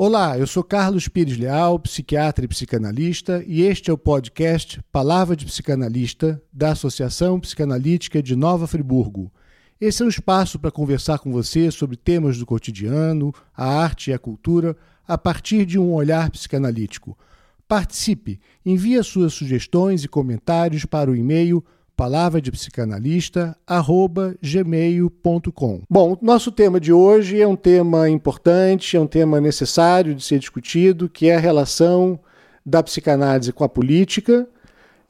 Olá, eu sou Carlos Pires Leal, psiquiatra e psicanalista, e este é o podcast Palavra de Psicanalista da Associação Psicanalítica de Nova Friburgo. Esse é um espaço para conversar com você sobre temas do cotidiano, a arte e a cultura, a partir de um olhar psicanalítico. Participe, envie suas sugestões e comentários para o e-mail palavra de psicanalista gmail.com. Bom, nosso tema de hoje é um tema importante, é um tema necessário de ser discutido, que é a relação da psicanálise com a política,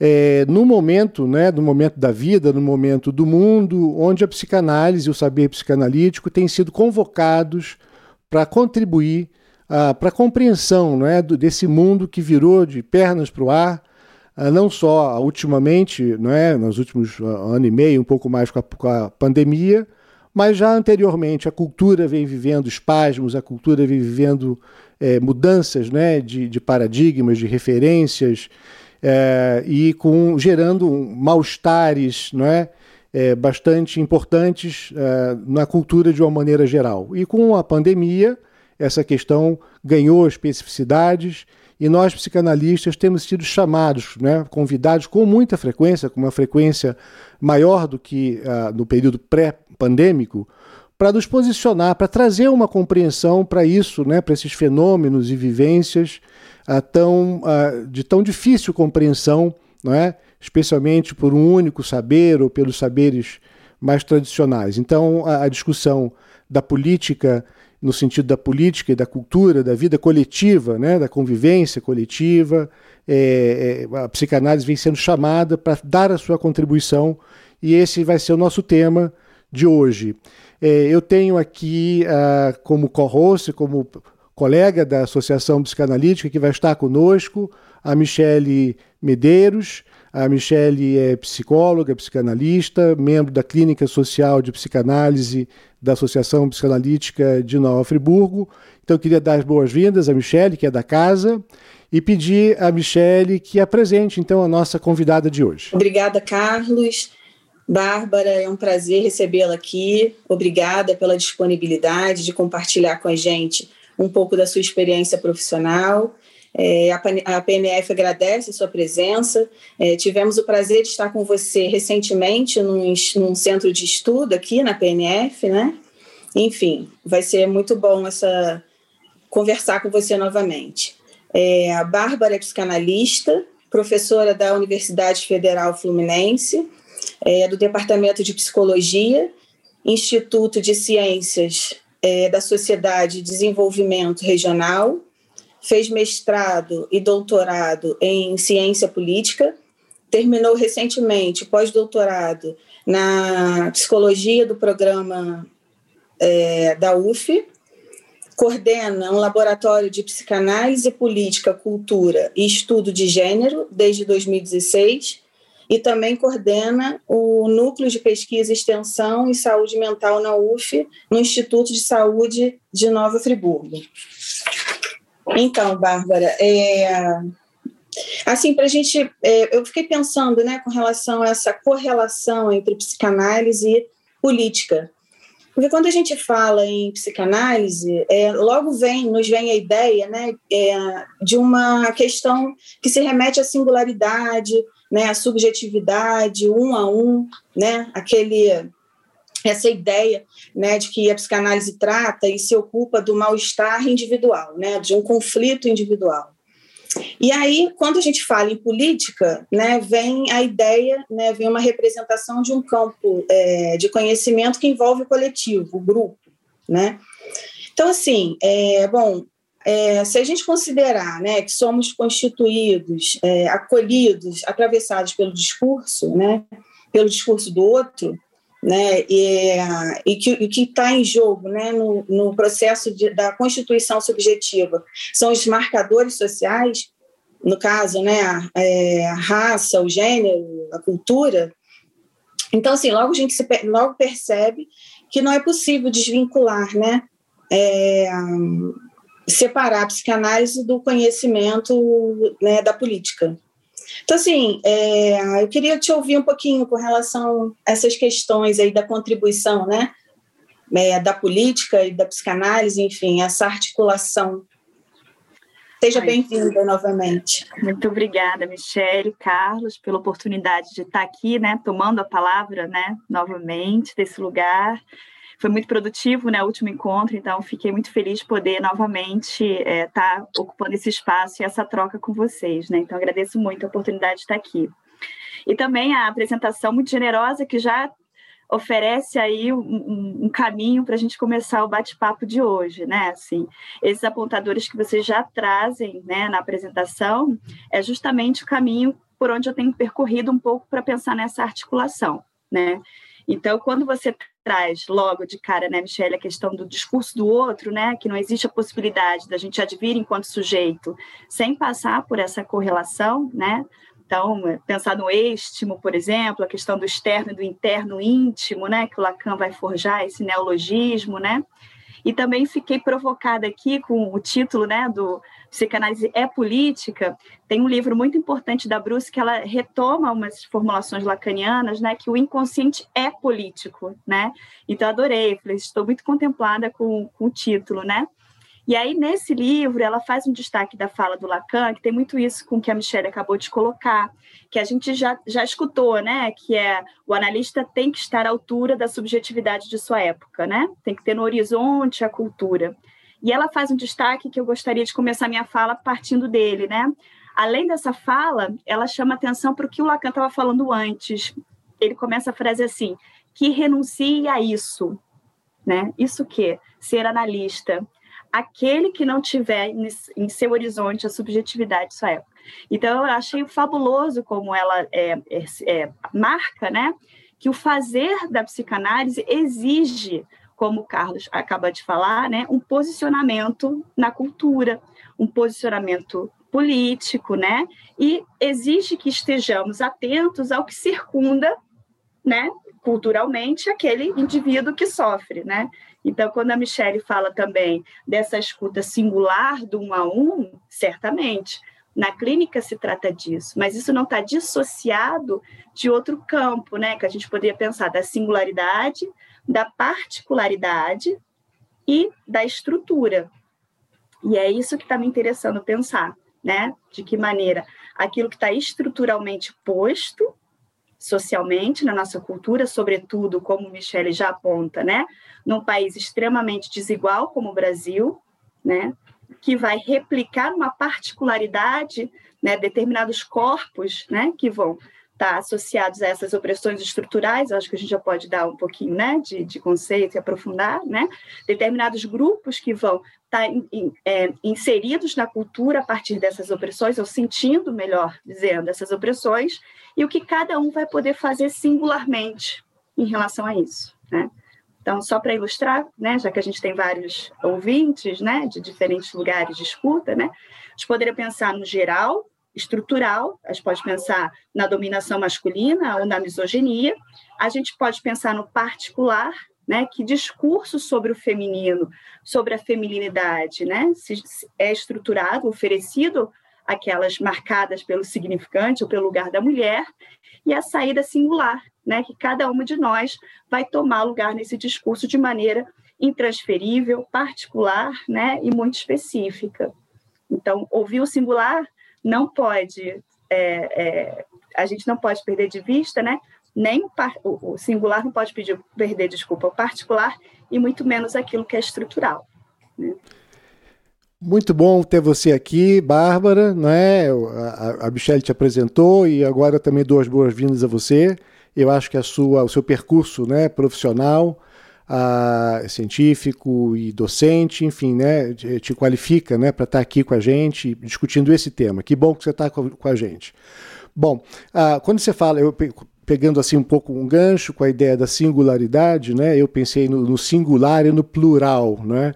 é, no momento, né, no momento da vida, no momento do mundo, onde a psicanálise e o saber psicanalítico têm sido convocados para contribuir ah, para a compreensão né, desse mundo que virou de pernas para o ar, não só ultimamente, não é, nos últimos uh, ano e meio, um pouco mais com a, com a, pandemia, mas já anteriormente a cultura vem vivendo espasmos, a cultura vem vivendo é, mudanças né, de, de, paradigmas, de referências, é, e com, gerando mal-estares não é, é, bastante importantes na cultura de uma maneira geral. E com a pandemia, essa questão ganhou especificidades e nós, psicanalistas, temos sido chamados, né, convidados com muita frequência, com uma frequência maior do que uh, no período pré-pandêmico, para nos posicionar, para trazer uma compreensão para isso, né, para esses fenômenos e vivências uh, tão, uh, de tão difícil compreensão, não é? especialmente por um único saber ou pelos saberes mais tradicionais. Então, a, a discussão da política no sentido da política e da cultura, da vida coletiva, né, da convivência coletiva. É, é, a psicanálise vem sendo chamada para dar a sua contribuição e esse vai ser o nosso tema de hoje. É, eu tenho aqui uh, como co-host, como colega da Associação Psicanalítica que vai estar conosco, a Michele Medeiros. A Michele é psicóloga, psicanalista, membro da Clínica Social de Psicanálise da Associação Psicanalítica de Nova Friburgo. Então eu queria dar as boas-vindas à Michele, que é da casa, e pedir a Michele que apresente então a nossa convidada de hoje. Obrigada, Carlos. Bárbara, é um prazer recebê-la aqui. Obrigada pela disponibilidade de compartilhar com a gente um pouco da sua experiência profissional. É, a PNF agradece a sua presença. É, tivemos o prazer de estar com você recentemente num, num, centro de estudo aqui na PNF, né? Enfim, vai ser muito bom essa conversar com você novamente. É, a Bárbara é psicanalista, professora da Universidade Federal Fluminense, é, do Departamento de Psicologia, Instituto de Ciências é, da Sociedade e Desenvolvimento Regional, fez mestrado e doutorado em ciência política, terminou recentemente pós-doutorado na psicologia do programa é, da UF, coordena um laboratório de psicanálise política, cultura e estudo de gênero desde 2016 e também coordena o Núcleo de Pesquisa, Extensão e Saúde Mental na UF, no Instituto de Saúde de Nova Friburgo. Então, Bárbara, é, assim, para a gente, é, eu fiquei pensando, né, com relação a essa correlação entre psicanálise e política. Porque quando a gente fala em psicanálise, é, logo vem, nos vem a ideia né, é, de uma questão que se remete à singularidade, né, à subjetividade, um a um, né, aquele essa ideia né, de que a psicanálise trata e se ocupa do mal-estar individual, né, de um conflito individual. E aí, quando a gente fala em política, né, vem a ideia, né, vem uma representação de um campo é, de conhecimento que envolve o coletivo, o grupo. Né? Então, assim, é, bom, é, se a gente considerar né, que somos constituídos, é, acolhidos, atravessados pelo discurso, né, pelo discurso do outro, né, e, e que está em jogo né, no, no processo de, da constituição subjetiva são os marcadores sociais, no caso, né, a, é, a raça, o gênero, a cultura. Então, assim, logo a gente se, logo percebe que não é possível desvincular, né, é, separar a psicanálise do conhecimento né, da política. Então, assim, é, eu queria te ouvir um pouquinho com relação a essas questões aí da contribuição, né? É, da política e da psicanálise, enfim, essa articulação Seja bem-vinda novamente. Muito obrigada, Michele, Carlos, pela oportunidade de estar aqui, né, tomando a palavra, né, novamente desse lugar. Foi muito produtivo, né, o último encontro, então fiquei muito feliz de poder novamente é, estar ocupando esse espaço e essa troca com vocês, né. Então agradeço muito a oportunidade de estar aqui. E também a apresentação muito generosa que já oferece aí um, um caminho para a gente começar o bate-papo de hoje, né? Assim, esses apontadores que vocês já trazem, né, na apresentação, é justamente o caminho por onde eu tenho percorrido um pouco para pensar nessa articulação, né? Então, quando você traz logo de cara, né, Michelle, a questão do discurso do outro, né, que não existe a possibilidade da gente advir enquanto sujeito sem passar por essa correlação, né, então, é, pensar no estimo, por exemplo, a questão do externo e do interno íntimo, né, que o Lacan vai forjar esse neologismo, né? E também fiquei provocada aqui com o título, né, do Psicanálise é Política. Tem um livro muito importante da Bruce que ela retoma umas formulações lacanianas, né, que o inconsciente é político, né? Então adorei, falei, estou muito contemplada com, com o título, né? E aí, nesse livro, ela faz um destaque da fala do Lacan, que tem muito isso com que a Michelle acabou de colocar, que a gente já, já escutou, né? Que é o analista tem que estar à altura da subjetividade de sua época, né? Tem que ter no horizonte a cultura. E ela faz um destaque que eu gostaria de começar minha fala partindo dele, né? Além dessa fala, ela chama atenção para o que o Lacan estava falando antes. Ele começa a frase assim: que renuncie a isso, né? Isso que ser analista aquele que não tiver em seu horizonte a subjetividade de sua época. Então, eu achei fabuloso como ela é, é, é, marca né, que o fazer da psicanálise exige, como o Carlos acaba de falar, né, um posicionamento na cultura, um posicionamento político, né, e exige que estejamos atentos ao que circunda né, culturalmente aquele indivíduo que sofre, né? Então, quando a Michelle fala também dessa escuta singular do um a um, certamente, na clínica se trata disso, mas isso não está dissociado de outro campo, né? Que a gente poderia pensar da singularidade, da particularidade e da estrutura. E é isso que está me interessando pensar, né? De que maneira aquilo que está estruturalmente posto socialmente na nossa cultura, sobretudo, como Michele já aponta, né, num país extremamente desigual como o Brasil, né, que vai replicar uma particularidade, né, determinados corpos, né, que vão tá associados a essas opressões estruturais, acho que a gente já pode dar um pouquinho né, de, de conceito e aprofundar, né? determinados grupos que vão estar tá in, in, é, inseridos na cultura a partir dessas opressões, ou sentindo, melhor dizendo, essas opressões, e o que cada um vai poder fazer singularmente em relação a isso. Né? Então, só para ilustrar, né, já que a gente tem vários ouvintes né, de diferentes lugares de escuta, né, a gente poderia pensar no geral, estrutural, a gente pode pensar na dominação masculina ou na misoginia, a gente pode pensar no particular, né, que discurso sobre o feminino, sobre a feminilidade, né, é estruturado, oferecido aquelas marcadas pelo significante ou pelo lugar da mulher, e a saída singular, né, que cada uma de nós vai tomar lugar nesse discurso de maneira intransferível, particular, né, e muito específica. Então, ouvir o singular não pode, é, é, a gente não pode perder de vista, né? Nem o, singular não pode pedir, perder, desculpa, o particular e muito menos aquilo que é estrutural. Né? Muito bom ter você aqui, Bárbara, né? A, a Michelle te apresentou e agora também dou as boas-vindas a você. Eu acho que a sua, o seu percurso, né, profissional, científico e docente, enfim, né, te qualifica né, para estar tá aqui com a gente discutindo esse tema. Que bom que você está com, com, a gente. Bom, quando você fala, eu pegando assim um pouco um gancho com a ideia da singularidade, né, eu pensei no, no singular e no plural, né,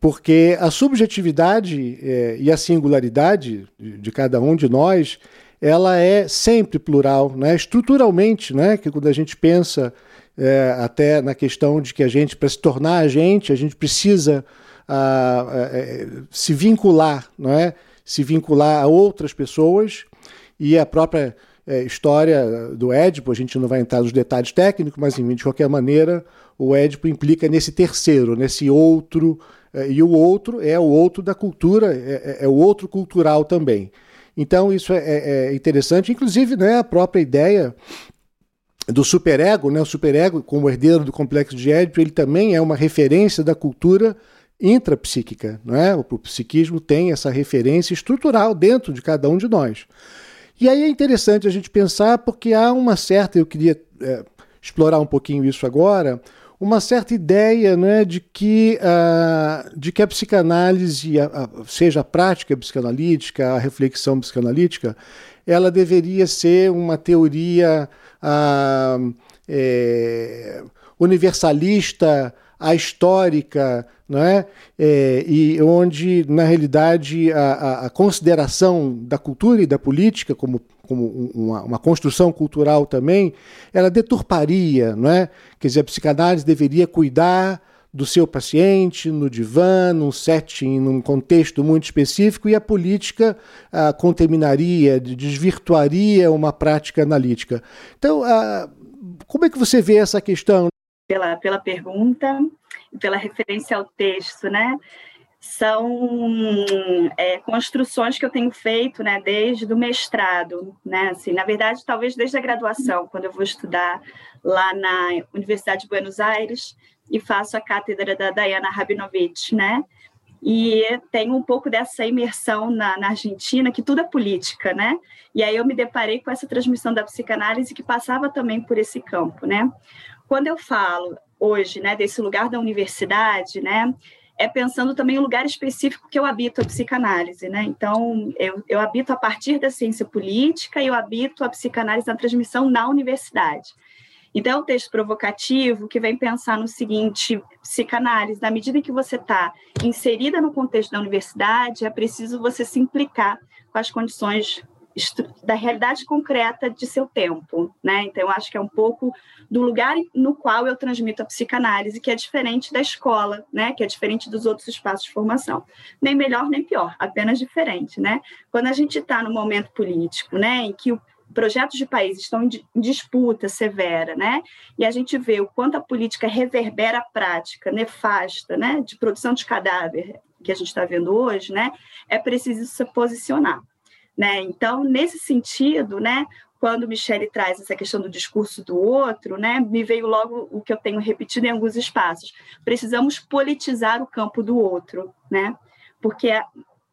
porque a subjetividade é, e a singularidade de, de cada um de nós ela é sempre plural, né? estruturalmente, né? que quando a gente pensa é, até na questão de que a gente, para se tornar a gente, a gente precisa a, a, se vincular, não é? se vincular a outras pessoas e a própria é, história do Édipo, a gente não vai entrar nos detalhes técnicos, mas enfim, de qualquer maneira, o Édipo implica nesse terceiro, nesse outro é, e o outro é o outro da cultura, é, é, é o outro cultural também. Então isso é, é, é interessante, inclusive né, a própria ideia do superego, né, o superego como herdeiro do complexo de Édipo, ele também é uma referência da cultura intrapsíquica, não é? O psiquismo tem essa referência estrutural dentro de cada um de nós. E aí é interessante a gente pensar porque há uma certa, eu queria é, explorar um pouquinho isso agora, uma certa ideia né, de, que, uh, de que a psicanálise, a, a, seja a prática psicanalítica, a reflexão psicanalítica, ela deveria ser uma teoria uh, é, universalista, ahistórica, não é? é? e onde, na realidade, a, a, consideração da cultura e da política como, como uma, uma, construção cultural também, ela deturparia, não é? Quer dizer, a psicanálise deveria cuidar do seu paciente no divã, num setting, num contexto muito específico, e a política a, contaminaria, desvirtuaria uma prática analítica. Então, a, como é que você vê essa questão? Pela, pela pergunta pela referência ao texto, né? São é, construções que eu tenho feito, né, desde o mestrado, né? Assim, na verdade, talvez desde a graduação, quando eu vou estudar lá na Universidade de Buenos Aires e faço a cátedra da Diana Rabinovich, né? e tenho um pouco dessa imersão na, na, Argentina, que tudo é política, né? E aí eu me deparei com essa transmissão da psicanálise que passava também por esse campo, né? Quando eu falo hoje, né, desse lugar da universidade, né, é pensando também o lugar específico que eu habito a psicanálise, né? Então, eu, eu habito a partir da ciência política e eu habito a psicanálise na transmissão na universidade. Então, é um texto provocativo que vem pensar no seguinte: psicanálise, na medida em que você está inserida no contexto da universidade, é preciso você se implicar com as condições da realidade concreta de seu tempo, né? Então, eu acho que é um pouco do lugar no qual eu transmito a psicanálise, que é diferente da escola, né? Que é diferente dos outros espaços de formação. Nem melhor nem pior, apenas diferente, né? Quando a gente está no momento político, né? Em que o projetos de país estão em disputa severa, né? E a gente vê o quanto a política reverbera a prática nefasta, né? De produção de cadáver que a gente está vendo hoje, né? É preciso se posicionar. Né? Então, nesse sentido, né, quando Michele traz essa questão do discurso do outro, né, me veio logo o que eu tenho repetido em alguns espaços. Precisamos politizar o campo do outro, né? Porque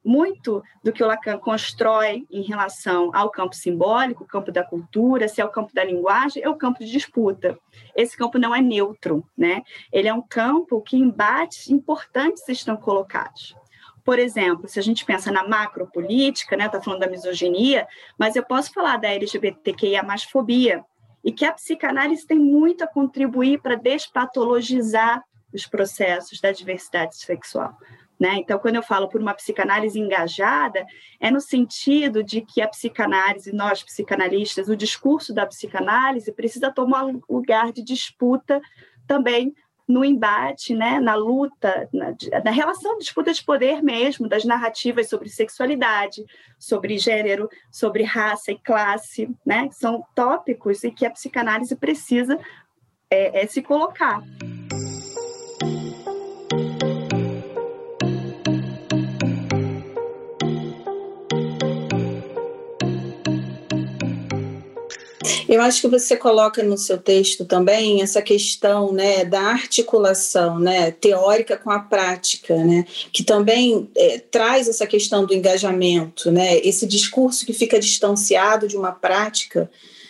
muito do que o Lacan constrói em relação ao campo simbólico, o campo da cultura, se é o campo da linguagem, é o campo de disputa. Esse campo não é neutro, né? Ele é um campo que embates importantes estão colocados. Por exemplo, se a gente pensa na macropolítica, né, está falando da misoginia, mas eu posso falar da LGBTQIA mais fobia, e que a psicanálise tem muito a contribuir para despatologizar os processos da diversidade sexual. Né? Então, quando eu falo por uma psicanálise engajada, é no sentido de que a psicanálise, nós psicanalistas, o discurso da psicanálise precisa tomar lugar de disputa também no embate, né, na luta, na, na, relação, disputa de poder mesmo, das narrativas sobre sexualidade, sobre gênero, sobre raça e classe, né, são tópicos e que a psicanálise precisa é, é se colocar. Eu acho que você coloca no seu texto também essa questão né, da articulação né, teórica com a prática, né, que também é, traz essa questão do engajamento, né, esse discurso que fica distanciado de uma prática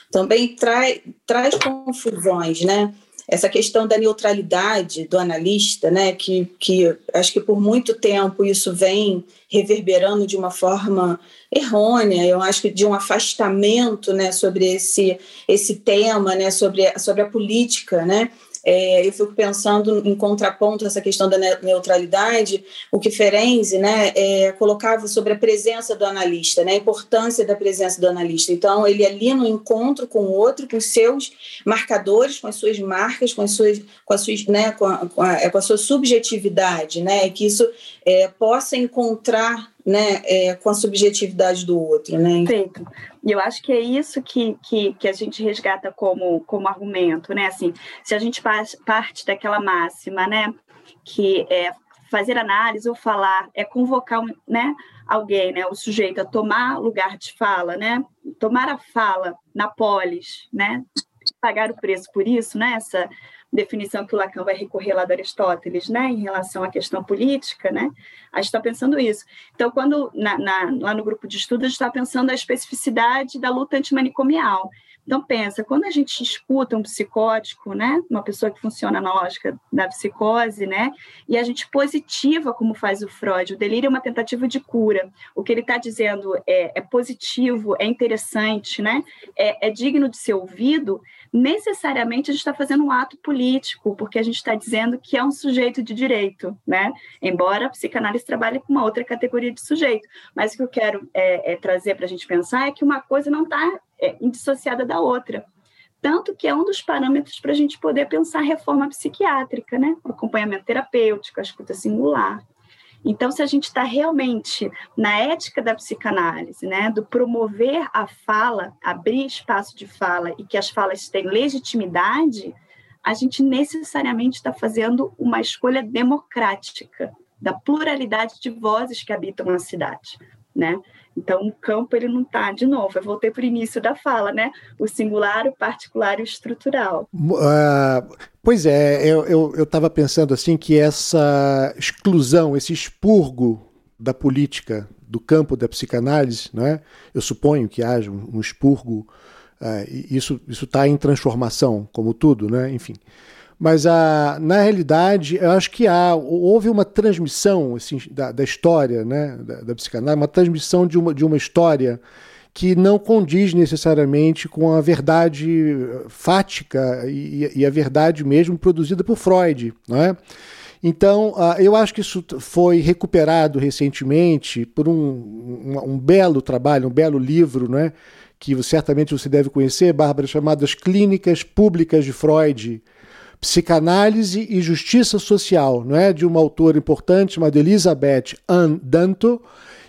também trai, traz confusões, né? Essa questão da neutralidade do analista, né, que, que acho que por muito tempo isso vem reverberando de uma forma errônea, eu acho que de um afastamento né, sobre esse, esse tema, né, sobre, sobre a política, né, é, eu fico pensando em contraponto a essa questão da neutralidade, o que Ferenzi né, é, colocava sobre a presença do analista, né, a importância da presença do analista. Então, ele ali no encontro com o outro, com seus marcadores, com as suas marcas, com as suas, com a, suas, né, com a, com a, com a sua subjetividade, né, que isso é, possa encontrar né, é, com a subjetividade do outro. Né? Perfeito. E eu acho que é isso que, que, que a gente resgata como, como argumento, né? Assim, se a gente parte daquela máxima, né, que é fazer análise ou falar é convocar né, alguém, né, o sujeito a tomar lugar de fala, né, tomar a fala na polis, né, pagar o preço por isso, né, essa definição que o Lacan vai recorrer lá do Aristóteles, né, em relação à questão política, né, a gente está pensando isso. Então, quando na, na, lá no grupo de estudos a gente está pensando a especificidade da luta antimanicomial. Então, pensa, quando a gente escuta um psicótico, né, uma pessoa que funciona na lógica da psicose, né, e a gente positiva, como faz o Freud, o delírio é uma tentativa de cura. O que ele está dizendo é, é, positivo, é interessante, né, é, é digno de ser ouvido, necessariamente a gente está fazendo um ato político, porque a gente está dizendo que é um sujeito de direito, né, embora a psicanálise trabalhe com uma outra categoria de sujeito. Mas o que eu quero é, é trazer para a gente pensar é que uma coisa não está é, indissociada da outra. Tanto que é um dos parâmetros para a gente poder pensar reforma psiquiátrica, né? O acompanhamento terapêutico, a escuta singular. Então, se a gente está realmente na ética da psicanálise, né, do promover a fala, abrir espaço de fala e que as falas tenham legitimidade, a gente necessariamente está fazendo uma escolha democrática da pluralidade de vozes que habitam a cidade, né? Então, o campo ele não está, de novo, eu voltei para o início da fala, né? O singular, o particular e o estrutural. Uh, pois é, eu estava pensando assim que essa exclusão, esse expurgo da política do campo da psicanálise, né? eu suponho que haja um, expurgo, uh, isso está em transformação, como tudo, né? enfim. Mas a, na realidade, eu acho que há, houve uma transmissão assim, da, da história né, da, da psicanálise, uma transmissão de uma, de uma história que não condiz necessariamente com a verdade fática e, e a verdade mesmo produzida por Freud. É? Então, uh, eu acho que isso foi recuperado recentemente por um, um, um, belo trabalho, um belo livro, né, que certamente você deve conhecer, Bárbara, chamado As Clínicas Públicas de Freud, Psicanálise e Justiça Social, não é? de uma autora importante chamada Elizabeth Ann Danto,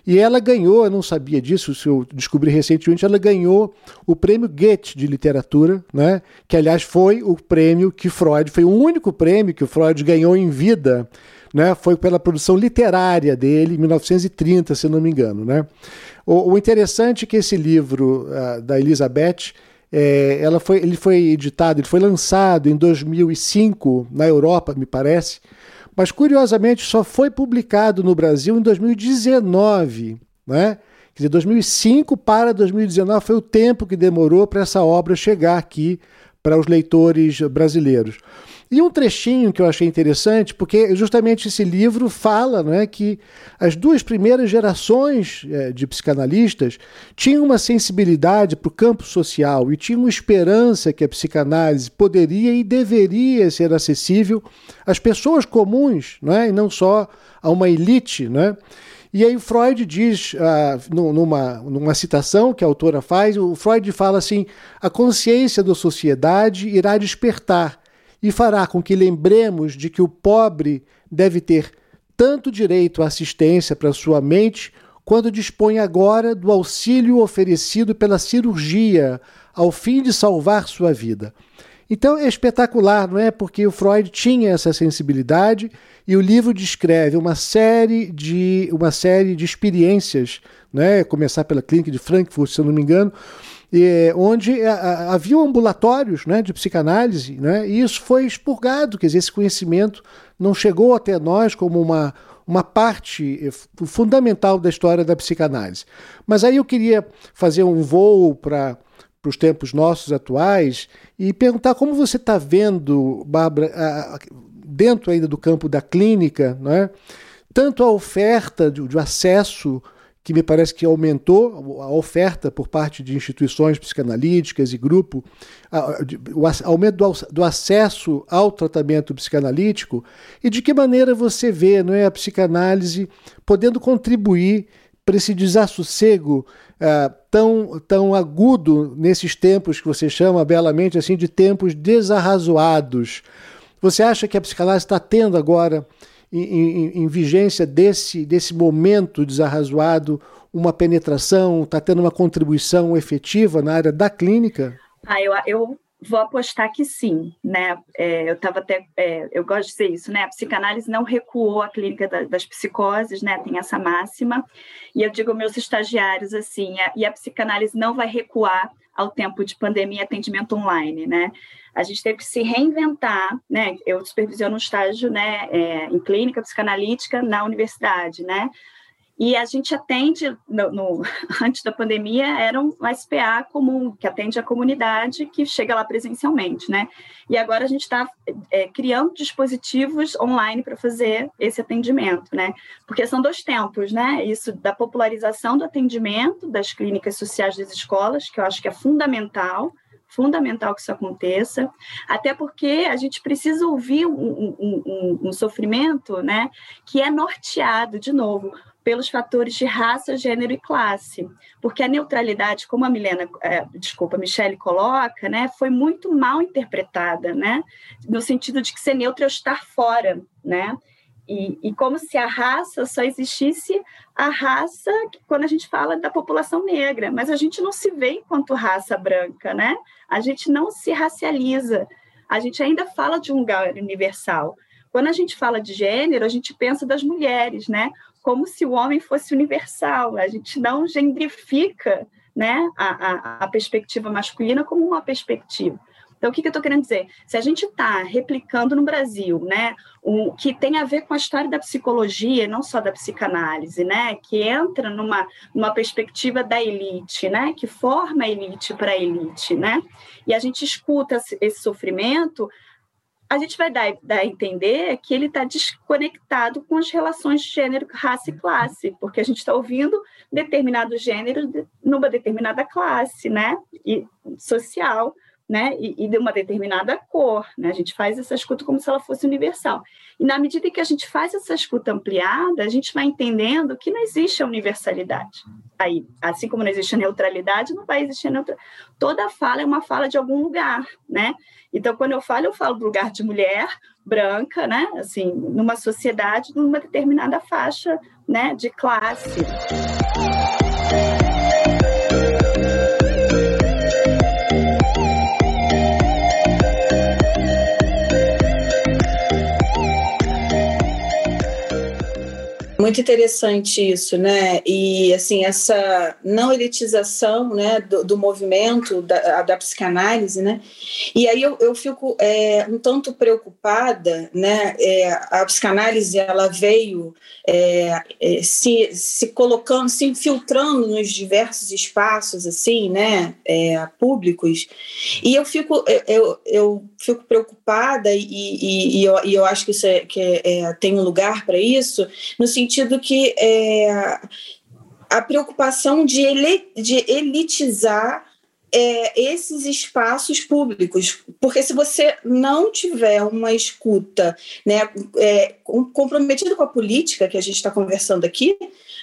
e ela ganhou, eu não sabia disso, se eu descobri recentemente, ela ganhou o prêmio Goethe de literatura, né? que aliás foi o prêmio que Freud, foi o único prêmio que o Freud ganhou em vida, né? foi pela produção literária dele, em 1930, se não me engano. Né? O, o interessante é que esse livro uh, da Elizabeth é, ela foi, ele foi editado, ele foi lançado em 2005 na Europa, me parece, mas curiosamente só foi publicado no Brasil em 2019, né? Quer dizer, 2005 para 2019 foi o tempo que demorou para essa obra chegar aqui para os leitores brasileiros. E um trechinho que eu achei interessante, porque justamente esse livro fala né, que as duas primeiras gerações é, de psicanalistas tinham uma sensibilidade para o campo social e tinham esperança que a psicanálise poderia e deveria ser acessível às pessoas comuns, né, e não só a uma elite. Né? E aí Freud diz, ah, numa, numa citação que a autora faz, o Freud fala assim: a consciência da sociedade irá despertar e fará com que lembremos de que o pobre deve ter tanto direito à assistência para sua mente, quanto dispõe agora do auxílio oferecido pela cirurgia ao fim de salvar sua vida. Então é espetacular, não é? Porque o Freud tinha essa sensibilidade e o livro descreve uma série de uma série de experiências, né? Começar pela clínica de Frankfurt, se eu não me engano, e, onde a, havia ambulatórios né, de psicanálise, né, e isso foi expurgado, quer dizer, esse conhecimento não chegou até nós como uma, uma parte fundamental da história da psicanálise. Mas aí eu queria fazer um voo para para os tempos nossos atuais e perguntar como você está vendo, Bárbara, dentro ainda do campo da clínica, é? Tanto a oferta de, de acesso que me parece que aumentou a oferta por parte de instituições psicanalíticas e grupo, o aumento do acesso ao tratamento psicanalítico e de que maneira você vê não é, a psicanálise podendo contribuir para esse desassossego uh, tão, tão agudo nesses tempos que você chama belamente assim de tempos desarrazoados. Você acha que a psicanálise está tendo agora em, em, em vigência desse, desse momento desarrazoado uma penetração, está tendo uma contribuição efetiva na área da clínica? Ah, eu, eu vou apostar que sim, né? É, eu estava até, é, eu gosto de dizer isso, né? A psicanálise não recuou a clínica da, das psicoses, né? Tem essa máxima. E eu digo aos meus estagiários assim, a, e a psicanálise não vai recuar ao tempo de pandemia e atendimento online, né? A gente teve que se reinventar, né? Eu supervisiono um estágio, né, é, em clínica psicanalítica na universidade, né? E a gente atende, no, no, antes da pandemia, era um SPA comum, que atende a comunidade que chega lá presencialmente, né? E agora a gente está é, criando dispositivos online para fazer esse atendimento, né? Porque são dois tempos, né? Isso da popularização do atendimento das clínicas sociais das escolas, que eu acho que é fundamental, fundamental que isso aconteça, até porque a gente precisa ouvir um, um, um, um sofrimento né, que é norteado, de novo, pelos fatores de raça, gênero e classe, porque a neutralidade, como a Milena, é, desculpa, a Michelle coloca, né, foi muito mal interpretada, né, no sentido de que ser neutro é estar fora, né, e, e, como se a raça só existisse a raça quando a gente fala da população negra, mas a gente não se vê enquanto raça branca, né? A gente não se racializa, a gente ainda fala de um lugar universal. Quando a gente fala de gênero, a gente pensa das mulheres, né? como se o homem fosse universal. A gente não gendrifica né, a, a, a perspectiva masculina como uma perspectiva. Então, o que, que eu estou querendo dizer? Se a gente está replicando no Brasil, né, o que tem a ver com a história da psicologia, não só da psicanálise, né, que entra numa, numa perspectiva da elite, né, que forma a elite para a elite, né, e a gente escuta esse sofrimento, a gente vai dar, dar a entender que ele está desconectado com as relações de gênero, raça e classe, porque a gente está ouvindo determinado gênero numa determinada classe, né, e social, né, e, e, de uma determinada cor, né? A gente faz essa escuta como se ela fosse universal. E na medida que a gente faz essa escuta ampliada, a gente vai entendendo que não existe a universalidade. Aí, assim como não existe a neutralidade, não vai existir a neutralidade. Toda fala é uma fala de algum lugar, né? Então, quando eu falo, eu falo do lugar de mulher branca, né? Assim, numa sociedade, numa determinada faixa, né, de classe. Muito interessante isso, né? E assim essa não elitização, né, do, do movimento da, da, psicanálise, né? E aí eu, eu fico é, um tanto preocupada, né? É, a psicanálise ela veio é, é se, se colocando, se infiltrando nos diversos espaços, assim, né? É, públicos. E eu fico eu, eu fico preocupada e, e, e, eu, e eu acho que isso é, que é, tem um lugar para isso no sentido que é, a preocupação de, ele, de elitizar é, esses espaços públicos, porque se você não tiver uma escuta né, é, comprometida com a política que a gente está conversando aqui,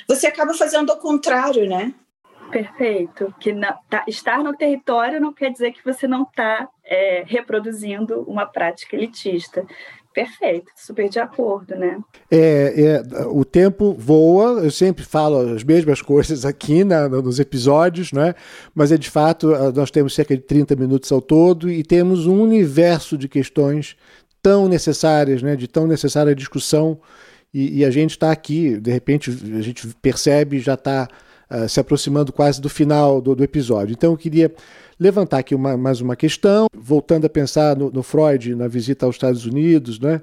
você acaba fazendo o contrário, né? Perfeito. Que não, tá, estar no território não quer dizer que você não está é, reproduzindo uma prática elitista. Perfeito, super de acordo, né? É, é, o tempo voa, eu sempre falo as mesmas coisas aqui na, nos episódios, né? mas é de fato, nós temos cerca de 30 minutos ao todo e temos um universo de questões tão necessárias, né? de tão necessária discussão, e, e a gente está aqui, de repente a gente percebe, já está uh, se aproximando quase do final do, do episódio. Então eu queria levantar aqui uma, mais uma questão, voltando a pensar no, no, Freud, na visita aos Estados Unidos, né?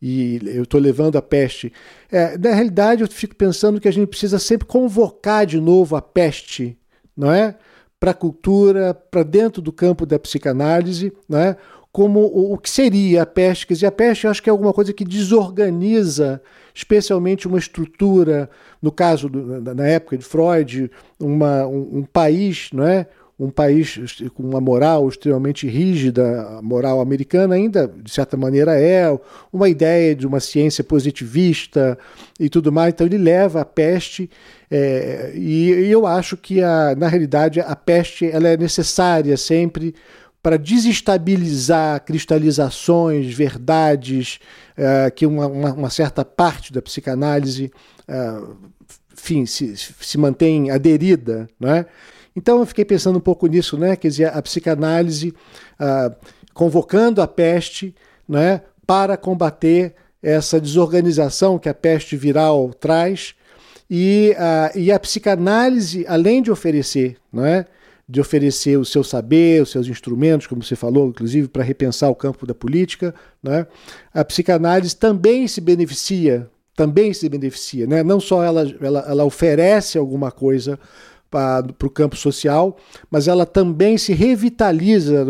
e eu estou levando a peste. É, na realidade, eu fico pensando que a gente precisa sempre convocar de novo a peste, não é? Para a cultura, para dentro do campo da psicanálise, não é? como o, o que seria a peste. Quer dizer, a peste eu acho que é alguma coisa que desorganiza, especialmente uma estrutura, no caso, do, na época de Freud, uma, um, um país, não é? um país com uma moral extremamente rígida, a moral americana ainda, de certa maneira, é uma ideia de uma ciência positivista e tudo mais. Então, ele leva a peste, é, e, eu acho que, a, na realidade, a peste ela é necessária sempre para desestabilizar cristalizações, verdades, é, que uma, uma, uma, certa parte da psicanálise, é, enfim, se, se mantém aderida, não é? Então eu fiquei pensando um pouco nisso, né? Quer dizer, a psicanálise ah, convocando a peste né, para combater essa desorganização que a peste viral traz. E, e a psicanálise, além de oferecer, não é? De oferecer o seu saber, os seus instrumentos, como você falou, inclusive para repensar o campo da política, né? a psicanálise também se beneficia, também se beneficia, né? não só ela, ela, ela oferece alguma coisa para o campo social, mas ela também se revitaliza,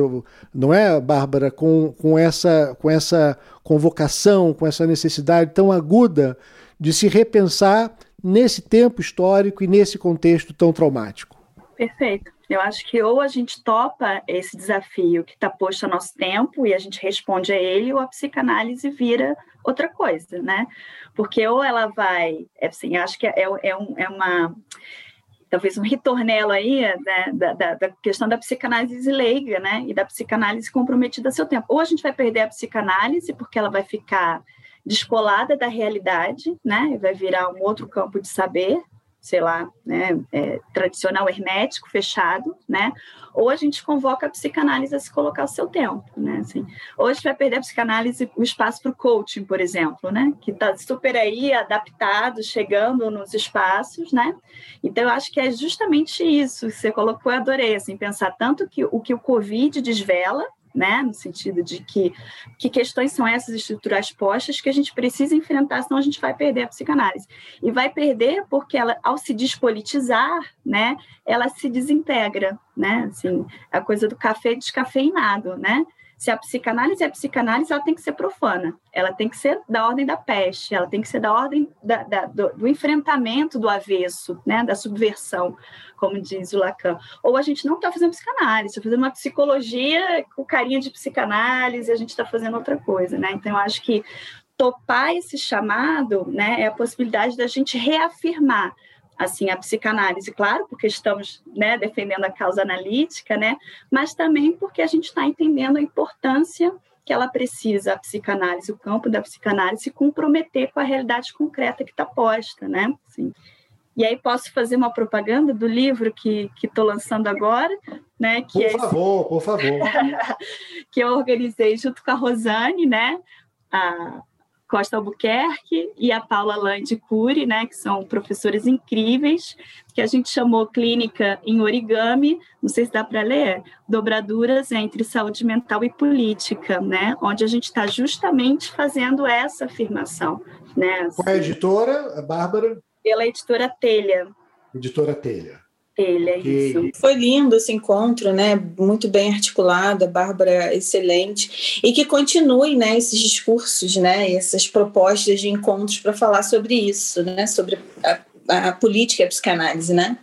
não é, Bárbara, com, com, essa, com essa convocação, com essa necessidade tão aguda de se repensar nesse tempo histórico e nesse contexto tão traumático. Perfeito. Eu acho que ou a gente topa esse desafio que está posto a nosso tempo e a gente responde a ele, ou a psicanálise vira outra coisa, né? Porque ou ela vai, é assim, acho que é, é, um, é uma talvez um ritornelo aí né, da, da, da, questão da psicanálise leiga, né, e da psicanálise comprometida a seu tempo. Ou a gente vai perder a psicanálise porque ela vai ficar descolada da realidade, né, e vai virar um outro campo de saber, sei lá, né, é, tradicional hermético, fechado, né? Ou a gente convoca a psicanálise a se colocar ao seu tempo, né? Assim, gente vai perder a psicanálise, o espaço para o coaching, por exemplo, né? Que está super aí adaptado, chegando nos espaços, né? Então, eu acho que é justamente isso que você colocou, eu adorei, assim, pensar tanto que o que o Covid desvela, né? No sentido de que que questões são essas estruturais postas que a gente precisa enfrentar, senão a gente vai perder a psicanálise. E vai perder porque ela, ao se despolitizar, né, ela se desintegra, né? Assim, a coisa do café descafeinado, né? Se a psicanálise é psicanálise, ela tem que ser profana, ela tem que ser da ordem da peste, ela tem que ser da ordem da, da, do, do, enfrentamento do avesso, né, da subversão, como diz o Lacan. Ou a gente não está fazendo psicanálise, está fazendo uma psicologia com carinha de psicanálise, a gente está fazendo outra coisa, né? Então, eu acho que topar esse chamado, né, é a possibilidade da gente reafirmar assim a psicanálise, claro, porque estamos né, defendendo a causa analítica, né, mas também porque a gente está entendendo a importância que ela precisa, a psicanálise, o campo da psicanálise, se comprometer com a realidade concreta que está posta, né? Assim. E aí posso fazer uma propaganda do livro que estou lançando agora, né? Que por é favor, esse... por favor. que eu organizei junto com a Rosane, né? A, Costa Albuquerque e a Paula Lande Cury, né, que são professores incríveis, que a gente chamou Clínica em Origami, não sei se dá para ler, dobraduras entre saúde mental e política, né, onde a gente está justamente fazendo essa afirmação. Né, Qual é a editora, a Bárbara? Pela editora Telha. Editora Telha ele, é isso. Foi lindo esse encontro, né? Muito bem articulado, a Bárbara excelente. E que continue, né, esses discursos, né, essas propostas de encontros para falar sobre isso, né? Sobre a, a política e a psicanálise, né?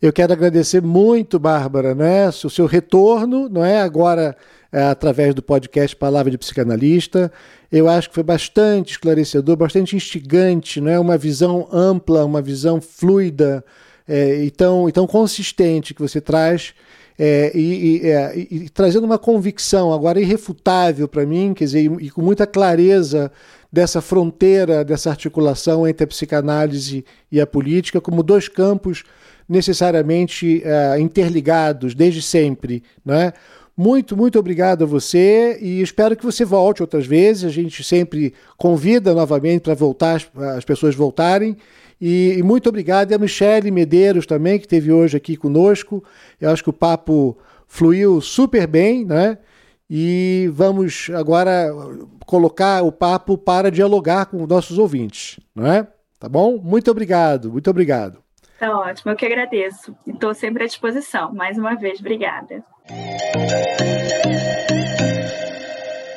Eu quero agradecer muito, Bárbara, né? O seu retorno, não é? Agora é, através do podcast Palavra de Psicanalista. Eu acho que foi bastante esclarecedor, bastante instigante, não é? Uma visão ampla, uma visão fluida é, e, tão, e tão consistente que você traz. É, e, e, é, e, trazendo uma convicção agora irrefutável para mim, quer dizer, e, com muita clareza dessa fronteira, dessa articulação entre a psicanálise e a política, como dois campos necessariamente é, interligados desde sempre, né? Muito, muito obrigado a você e espero que você volte outras vezes. A gente sempre convida novamente para voltar, as pessoas voltarem. E, e, muito obrigado. E a Michele Medeiros também, que esteve hoje aqui conosco. Eu acho que o papo fluiu super bem, né? E vamos agora colocar o papo para dialogar com nossos ouvintes, não é? Tá bom? Muito obrigado, muito obrigado. Tá ótimo, eu que agradeço. Estou sempre à disposição. Mais uma vez, obrigada.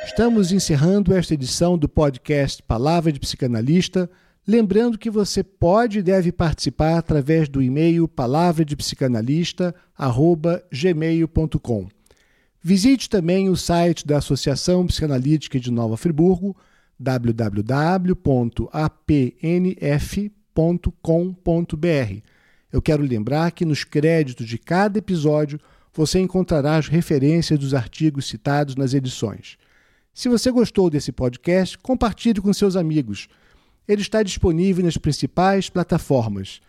Estamos encerrando esta edição do podcast Palavra de Psicanalista Lembrando que você pode e deve participar através do e-mail palavradepsicanalista@gmail.com. Visite também o site da Associação Psicanalítica de Nova Friburgo, www.apnf.com.br. Eu quero lembrar que nos créditos de cada episódio você encontrará as referências dos artigos citados nas edições. Se você gostou desse podcast, compartilhe com seus amigos ele está disponível nas principais plataformas.